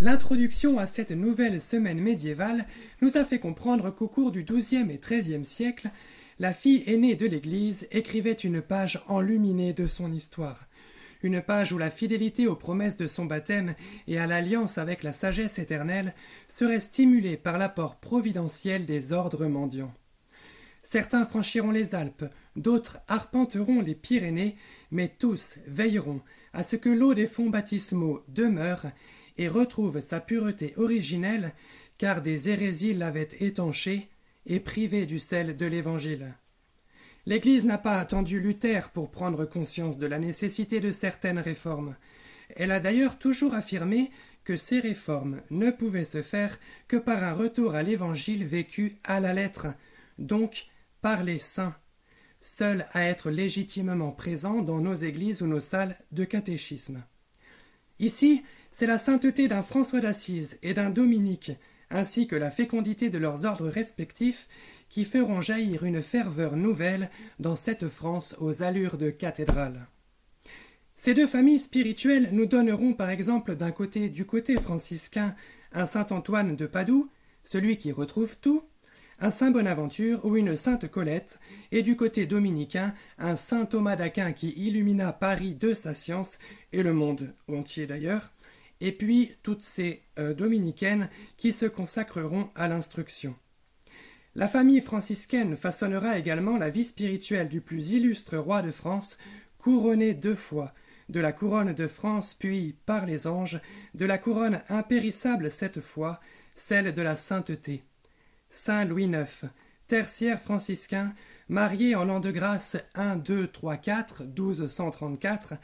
L'introduction à cette nouvelle semaine médiévale nous a fait comprendre qu'au cours du XIIe et XIIIe siècle, la fille aînée de l'Église écrivait une page enluminée de son histoire. Une page où la fidélité aux promesses de son baptême et à l'alliance avec la sagesse éternelle serait stimulée par l'apport providentiel des ordres mendiants. Certains franchiront les Alpes, d'autres arpenteront les Pyrénées, mais tous veilleront à ce que l'eau des fonds baptismaux demeure et retrouve sa pureté originelle, car des hérésies l'avaient étanchée et privée du sel de l'Évangile. L'Église n'a pas attendu Luther pour prendre conscience de la nécessité de certaines réformes. Elle a d'ailleurs toujours affirmé que ces réformes ne pouvaient se faire que par un retour à l'Évangile vécu à la lettre, donc par les saints, seuls à être légitimement présents dans nos églises ou nos salles de catéchisme. Ici, c'est la sainteté d'un François d'Assise et d'un Dominique, ainsi que la fécondité de leurs ordres respectifs, qui feront jaillir une ferveur nouvelle dans cette France aux allures de cathédrale. Ces deux familles spirituelles nous donneront par exemple d'un côté du côté franciscain un saint Antoine de Padoue, celui qui retrouve tout, un saint Bonaventure ou une sainte Colette, et du côté dominicain, un saint Thomas d'Aquin qui illumina Paris de sa science, et le monde entier d'ailleurs, et puis toutes ces euh, dominicaines qui se consacreront à l'instruction. La famille franciscaine façonnera également la vie spirituelle du plus illustre roi de France, couronné deux fois, de la couronne de France puis, par les anges, de la couronne impérissable cette fois, celle de la sainteté. Saint Louis IX, tertiaire franciscain, marié en l'an de grâce 1, 2, 3, 4, 1234,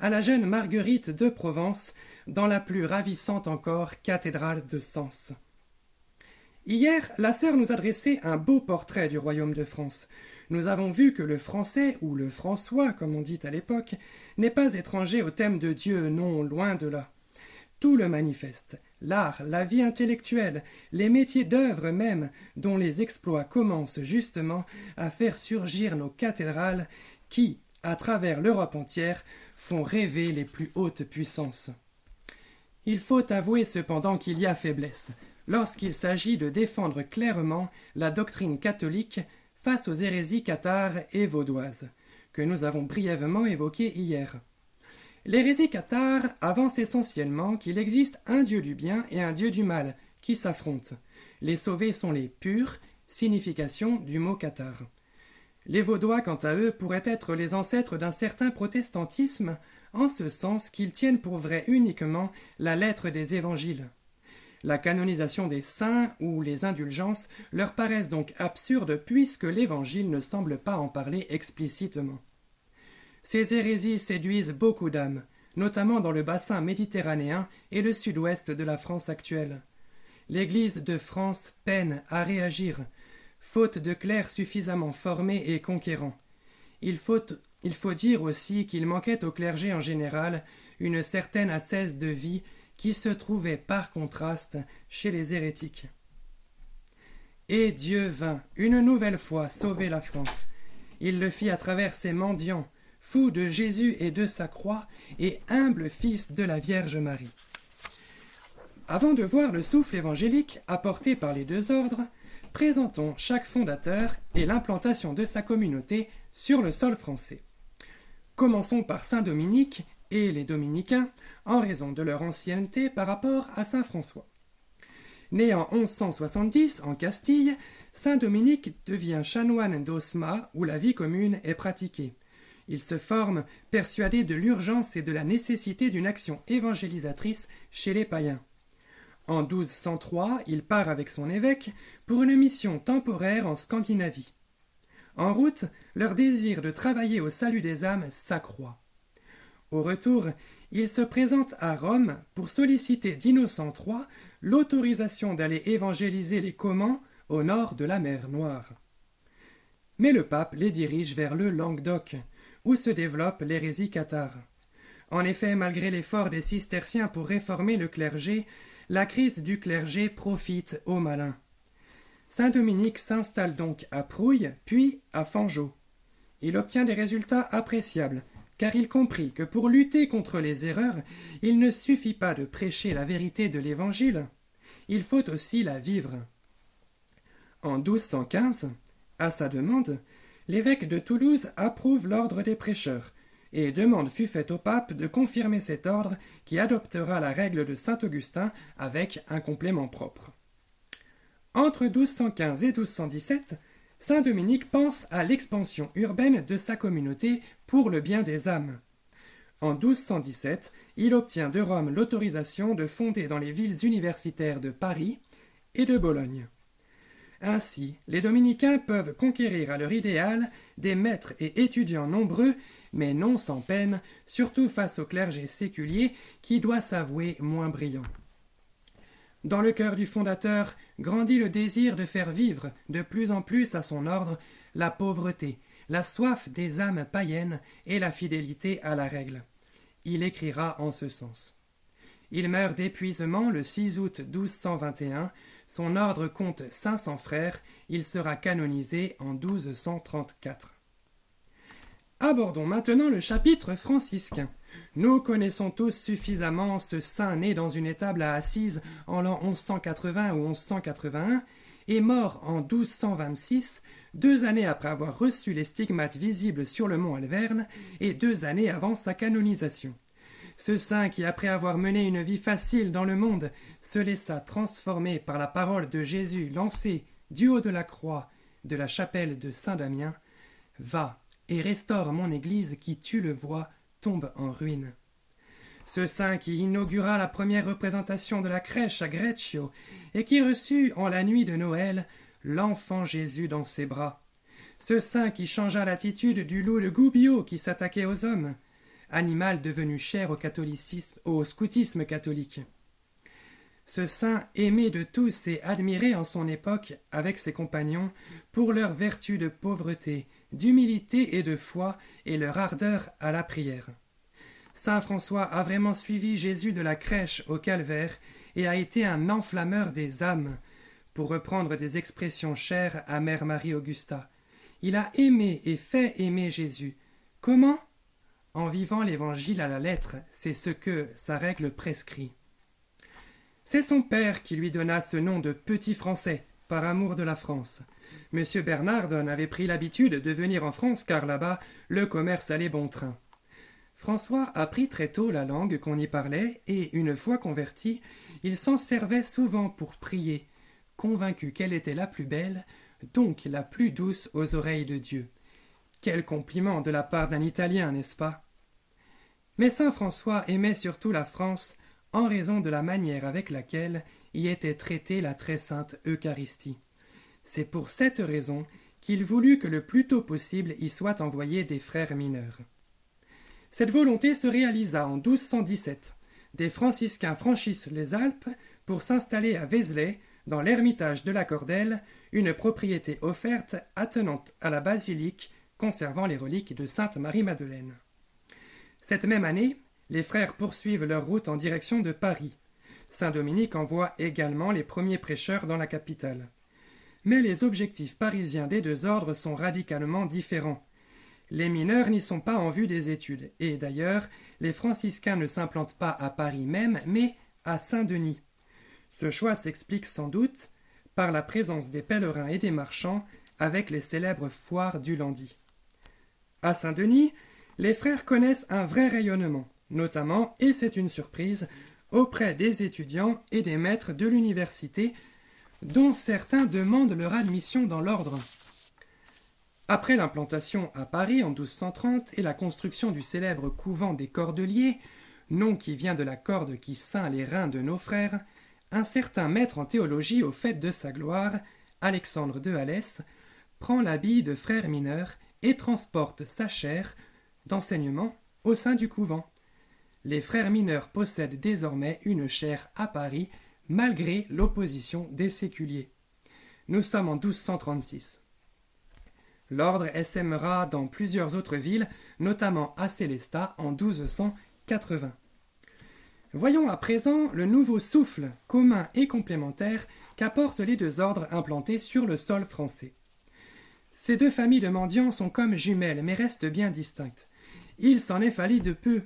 à la jeune Marguerite de Provence, dans la plus ravissante encore cathédrale de Sens. Hier, la sœur nous adressait un beau portrait du royaume de France. Nous avons vu que le français, ou le François, comme on dit à l'époque, n'est pas étranger au thème de Dieu, non, loin de là. Tout le manifeste l'art, la vie intellectuelle, les métiers d'œuvre même, dont les exploits commencent justement à faire surgir nos cathédrales qui, à travers l'Europe entière, font rêver les plus hautes puissances. Il faut avouer cependant qu'il y a faiblesse lorsqu'il s'agit de défendre clairement la doctrine catholique face aux hérésies cathares et vaudoises, que nous avons brièvement évoquées hier. L'hérésie cathare avance essentiellement qu'il existe un dieu du bien et un dieu du mal qui s'affrontent. Les sauvés sont les purs, signification du mot cathare. Les Vaudois, quant à eux, pourraient être les ancêtres d'un certain protestantisme, en ce sens qu'ils tiennent pour vrai uniquement la lettre des évangiles. La canonisation des saints ou les indulgences leur paraissent donc absurdes puisque l'Évangile ne semble pas en parler explicitement. Ces hérésies séduisent beaucoup d'âmes, notamment dans le bassin méditerranéen et le sud-ouest de la France actuelle. L'Église de France peine à réagir, faute de clercs suffisamment formés et conquérants. Il faut, dire aussi qu'il manquait au clergé en général une certaine ascèse de vie qui se trouvait par contraste chez les hérétiques. Et Dieu vint une nouvelle fois sauver la France. Il le fit à travers ses mendiants, fou de Jésus et de sa croix, et humble fils de la Vierge Marie. Avant de voir le souffle évangélique apporté par les deux ordres, présentons chaque fondateur et l'implantation de sa communauté sur le sol français. Commençons par Saint Dominique et les dominicains, en raison de leur ancienneté par rapport à Saint François. Né en 1170 en Castille, Saint Dominique devient chanoine d'Osma où la vie commune est pratiquée. Il se forme persuadé de l'urgence et de la nécessité d'une action évangélisatrice chez les païens. En 1203, il part avec son évêque pour une mission temporaire en Scandinavie. En route, leur désir de travailler au salut des âmes s'accroît. Au retour, il se présente à Rome pour solliciter d'Innocent III l'autorisation d'aller évangéliser les Comans au nord de la mer Noire. Mais le pape les dirige vers le Languedoc, où se développe l'hérésie cathare. En effet, malgré l'effort des cisterciens pour réformer le clergé, la crise du clergé profite aux malins. Saint Dominique s'installe donc à Prouille, puis à Fangeau. Il obtient des résultats appréciables, car il comprit que pour lutter contre les erreurs, il ne suffit pas de prêcher la vérité de l'Évangile, il faut aussi la vivre. En 1215, à sa demande, l'évêque de Toulouse approuve l'ordre des prêcheurs, et demande fut faite au pape de confirmer cet ordre qui adoptera la règle de saint Augustin avec un complément propre. Entre 1215 et 1217, saint Dominique pense à l'expansion urbaine de sa communauté pour le bien des âmes. En 1217, il obtient de Rome l'autorisation de fonder dans les villes universitaires de Paris et de Bologne. Ainsi, les dominicains peuvent conquérir à leur idéal des maîtres et étudiants nombreux, mais non sans peine, surtout face au clergé séculier qui doit s'avouer moins brillant. Dans le cœur du fondateur grandit le désir de faire vivre de plus en plus à son ordre la pauvreté, la soif des âmes païennes et la fidélité à la règle. Il écrira en ce sens. Il meurt d'épuisement le 6 août 1221 son ordre compte 500 frères, il sera canonisé en 1234. Abordons maintenant le chapitre franciscain. Nous connaissons tous suffisamment ce saint né dans une étable à Assise en l'an 1180 ou 1181 et mort en 1226, deux années après avoir reçu les stigmates visibles sur le mont Alverne et deux années avant sa canonisation. Ce saint qui, après avoir mené une vie facile dans le monde, se laissa transformer par la parole de Jésus lancée du haut de la croix de la chapelle de Saint-Damien, va et restaure mon Église qui, tu le vois, tombe en ruine. Ce saint qui inaugura la première représentation de la crèche à Greccio et qui reçut en la nuit de Noël l'enfant Jésus dans ses bras. Ce saint qui changea l'attitude du loup de Gubbio qui s'attaquait aux hommes animal devenu cher au catholicisme, au scoutisme catholique. Ce saint aimé de tous et admiré en son époque avec ses compagnons pour leur vertu de pauvreté, d'humilité et de foi et leur ardeur à la prière. Saint François a vraiment suivi Jésus de la crèche au calvaire et a été un enflammeur des âmes, pour reprendre des expressions chères à Mère Marie Augusta. Il a aimé et fait aimer Jésus. Comment? En vivant l'Évangile à la lettre, c'est ce que sa règle prescrit. C'est son père qui lui donna ce nom de petit français, par amour de la France. Monsieur Bernardon avait pris l'habitude de venir en France car là-bas le commerce allait bon train. François apprit très tôt la langue qu'on y parlait et, une fois converti, il s'en servait souvent pour prier, convaincu qu'elle était la plus belle, donc la plus douce aux oreilles de Dieu. Quel compliment de la part d'un Italien, n'est-ce pas? Mais saint François aimait surtout la France en raison de la manière avec laquelle y était traitée la très sainte Eucharistie. C'est pour cette raison qu'il voulut que le plus tôt possible y soient envoyés des frères mineurs. Cette volonté se réalisa en 1217. Des franciscains franchissent les Alpes pour s'installer à Vézelay, dans l'ermitage de la Cordelle, une propriété offerte attenante à la basilique conservant les reliques de sainte Marie-Madeleine. Cette même année, les frères poursuivent leur route en direction de Paris. Saint Dominique envoie également les premiers prêcheurs dans la capitale. Mais les objectifs parisiens des deux ordres sont radicalement différents. Les mineurs n'y sont pas en vue des études, et d'ailleurs, les franciscains ne s'implantent pas à Paris même, mais à Saint-Denis. Ce choix s'explique sans doute par la présence des pèlerins et des marchands avec les célèbres foires du Landy. À Saint-Denis, les frères connaissent un vrai rayonnement, notamment, et c'est une surprise, auprès des étudiants et des maîtres de l'université, dont certains demandent leur admission dans l'ordre. Après l'implantation à Paris en 1230 et la construction du célèbre couvent des Cordeliers, nom qui vient de la corde qui ceint les reins de nos frères, un certain maître en théologie au fait de sa gloire, Alexandre de Halès, prend l'habit de frère mineur et transporte sa chaire d'enseignement au sein du couvent. Les frères mineurs possèdent désormais une chaire à Paris malgré l'opposition des séculiers. Nous sommes en 1236. L'ordre essaimera dans plusieurs autres villes, notamment à Célestat en 1280. Voyons à présent le nouveau souffle commun et complémentaire qu'apportent les deux ordres implantés sur le sol français. Ces deux familles de mendiants sont comme jumelles, mais restent bien distinctes. il s'en est fallu de peu,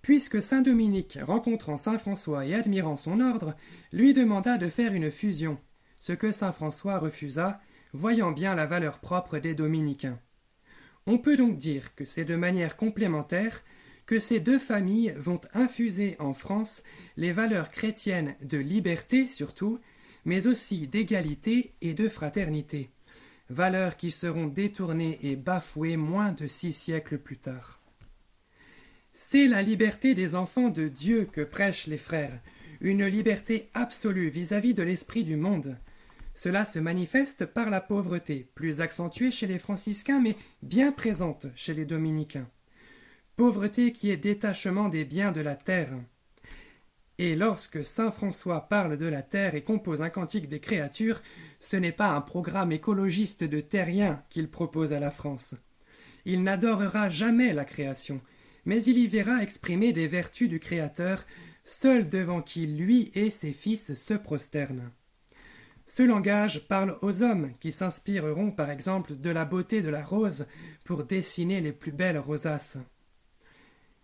puisque saint Dominique, rencontrant saint François et admirant son ordre, lui demanda de faire une fusion, ce que saint François refusa, voyant bien la valeur propre des dominicains. On peut donc dire que c'est de manière complémentaire que ces deux familles vont infuser en France les valeurs chrétiennes de liberté surtout, mais aussi d'égalité et de fraternité, valeurs qui seront détournées et bafouées moins de six siècles plus tard. C'est la liberté des enfants de Dieu que prêchent les frères, une liberté absolue vis-à-vis de l'esprit du monde. Cela se manifeste par la pauvreté, plus accentuée chez les franciscains, mais bien présente chez les dominicains. Pauvreté qui est détachement des biens de la terre. Et lorsque saint François parle de la terre et compose un cantique des créatures, ce n'est pas un programme écologiste de terrien qu'il propose à la France. Il n'adorera jamais la création, mais il y verra exprimer des vertus du Créateur, seul devant qui lui et ses fils se prosternent. Ce langage parle aux hommes qui s'inspireront par exemple de la beauté de la rose pour dessiner les plus belles rosaces.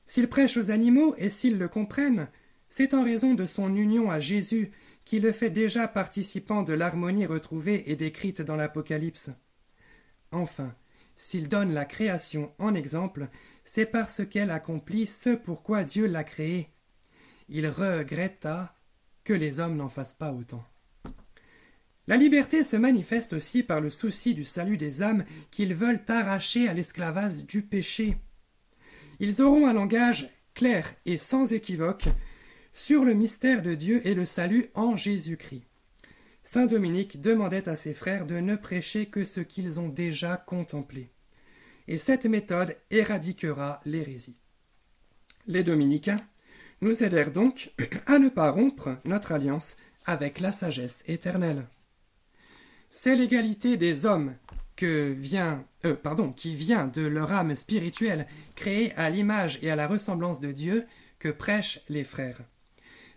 S'il prêche aux animaux et s'ils le comprennent, c'est en raison de son union à Jésus qui le fait déjà participant de l'harmonie retrouvée et décrite dans l'Apocalypse. Enfin, s'il donne la création en exemple, c'est parce qu'elle accomplit ce pourquoi Dieu l'a créée. Il regretta que les hommes n'en fassent pas autant. La liberté se manifeste aussi par le souci du salut des âmes qu'ils veulent arracher à l'esclavage du péché. Ils auront un langage clair et sans équivoque sur le mystère de Dieu et le salut en Jésus-Christ. Saint Dominique demandait à ses frères de ne prêcher que ce qu'ils ont déjà contemplé. Et cette méthode éradiquera l'hérésie. Les dominicains nous aidèrent donc à ne pas rompre notre alliance avec la sagesse éternelle. C'est l'égalité des hommes euh, qui vient de leur âme spirituelle, créée à l'image et à la ressemblance de Dieu, que prêchent les frères.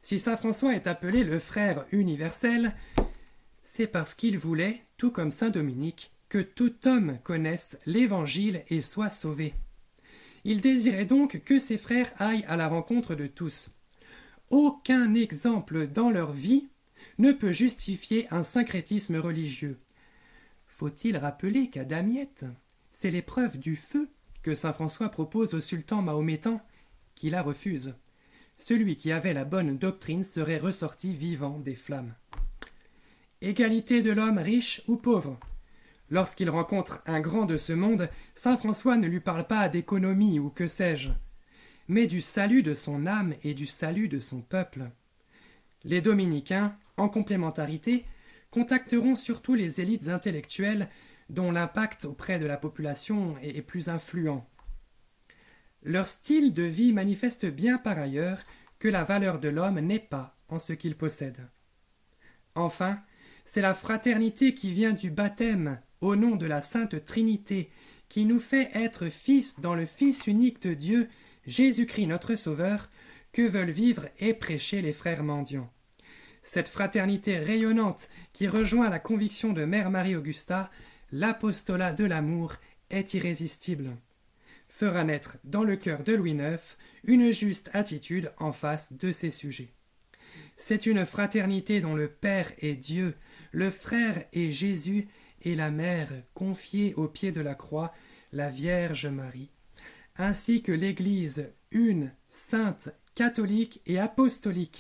Si saint François est appelé le frère universel, c'est parce qu'il voulait, tout comme saint Dominique, que tout homme connaisse l'Évangile et soit sauvé. Il désirait donc que ses frères aillent à la rencontre de tous. Aucun exemple dans leur vie ne peut justifier un syncrétisme religieux. Faut-il rappeler qu'à Damiette, c'est l'épreuve du feu que saint François propose au sultan mahométan, qui la refuse. Celui qui avait la bonne doctrine serait ressorti vivant des flammes. Égalité de l'homme riche ou pauvre. Lorsqu'il rencontre un grand de ce monde, saint François ne lui parle pas d'économie ou que sais-je, mais du salut de son âme et du salut de son peuple. Les dominicains, en complémentarité, contacteront surtout les élites intellectuelles dont l'impact auprès de la population est plus influent. Leur style de vie manifeste bien par ailleurs que la valeur de l'homme n'est pas en ce qu'il possède. Enfin, c'est la fraternité qui vient du baptême au nom de la Sainte Trinité qui nous fait être fils dans le Fils unique de Dieu, Jésus-Christ notre Sauveur, que veulent vivre et prêcher les frères mendiants. Cette fraternité rayonnante qui rejoint la conviction de Mère Marie-Augusta, l'apostolat de l'amour est irrésistible fera naître dans le cœur de Louis IX une juste attitude en face de ses sujets. C'est une fraternité dont le Père est Dieu, le frère est Jésus et la mère confiée au pied de la croix, la Vierge Marie, ainsi que l'Église une, sainte, catholique et apostolique.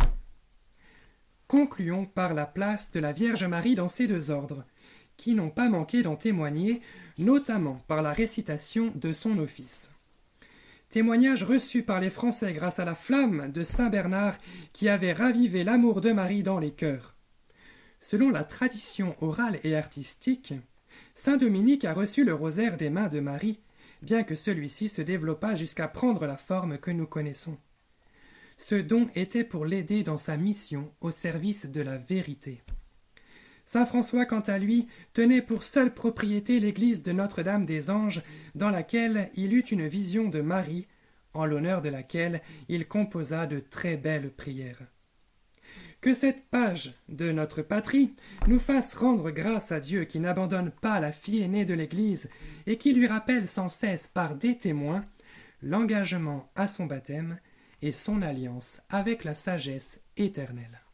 Concluons par la place de la Vierge Marie dans ces deux ordres, qui n'ont pas manqué d'en témoigner, notamment par la récitation de son office. Témoignage reçu par les Français grâce à la flamme de Saint Bernard qui avait ravivé l'amour de Marie dans les cœurs. Selon la tradition orale et artistique, Saint Dominique a reçu le rosaire des mains de Marie, bien que celui-ci se développât jusqu'à prendre la forme que nous connaissons. Ce don était pour l'aider dans sa mission au service de la vérité. Saint François, quant à lui, tenait pour seule propriété l'église de Notre-Dame des Anges, dans laquelle il eut une vision de Marie, en l'honneur de laquelle il composa de très belles prières. Que cette page de notre patrie nous fasse rendre grâce à Dieu qui n'abandonne pas la fille aînée de l'Église et qui lui rappelle sans cesse par des témoins l'engagement à son baptême et son alliance avec la sagesse éternelle.